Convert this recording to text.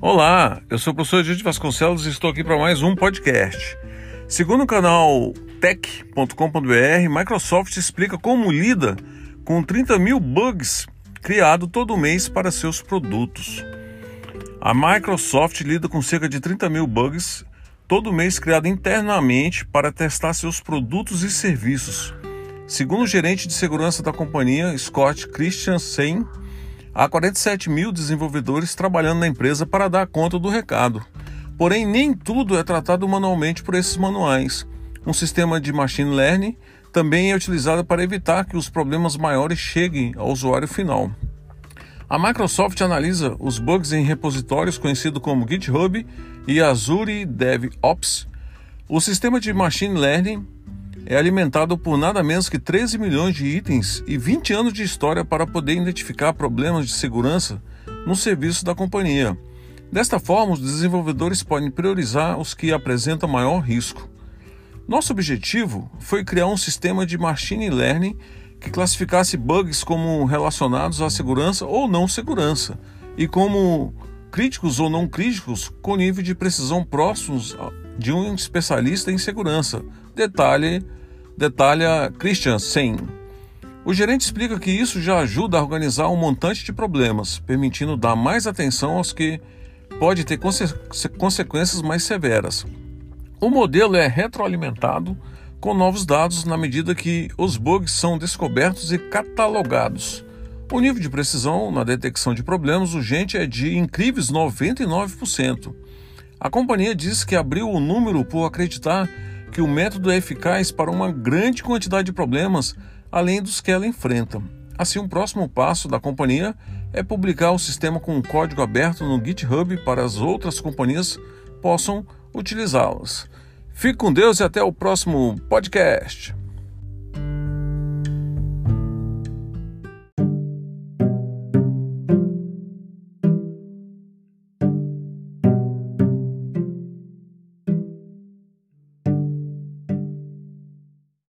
Olá, eu sou o professor Edith Vasconcelos e estou aqui para mais um podcast. Segundo o canal tech.com.br, Microsoft explica como lida com 30 mil bugs criado todo mês para seus produtos. A Microsoft lida com cerca de 30 mil bugs todo mês criado internamente para testar seus produtos e serviços. Segundo o gerente de segurança da companhia, Scott Christiansen, há 47 mil desenvolvedores trabalhando na empresa para dar conta do recado. Porém, nem tudo é tratado manualmente por esses manuais. Um sistema de machine learning também é utilizado para evitar que os problemas maiores cheguem ao usuário final. A Microsoft analisa os bugs em repositórios conhecidos como GitHub e Azure DevOps. O sistema de machine learning é alimentado por nada menos que 13 milhões de itens e 20 anos de história para poder identificar problemas de segurança no serviço da companhia. Desta forma, os desenvolvedores podem priorizar os que apresentam maior risco. Nosso objetivo foi criar um sistema de machine learning que classificasse bugs como relacionados à segurança ou não segurança, e como críticos ou não críticos com nível de precisão próximos de um especialista em segurança. Detalhe, detalha Christian Sen. O gerente explica que isso já ajuda a organizar um montante de problemas, permitindo dar mais atenção aos que pode ter conse consequências mais severas. O modelo é retroalimentado com novos dados na medida que os bugs são descobertos e catalogados. O nível de precisão na detecção de problemas urgentes é de incríveis 99%. A companhia diz que abriu o número por acreditar que o método é eficaz para uma grande quantidade de problemas além dos que ela enfrenta. Assim, um próximo passo da companhia é publicar o sistema com um código aberto no GitHub para as outras companhias possam utilizá-las. Fique com Deus e até o próximo podcast.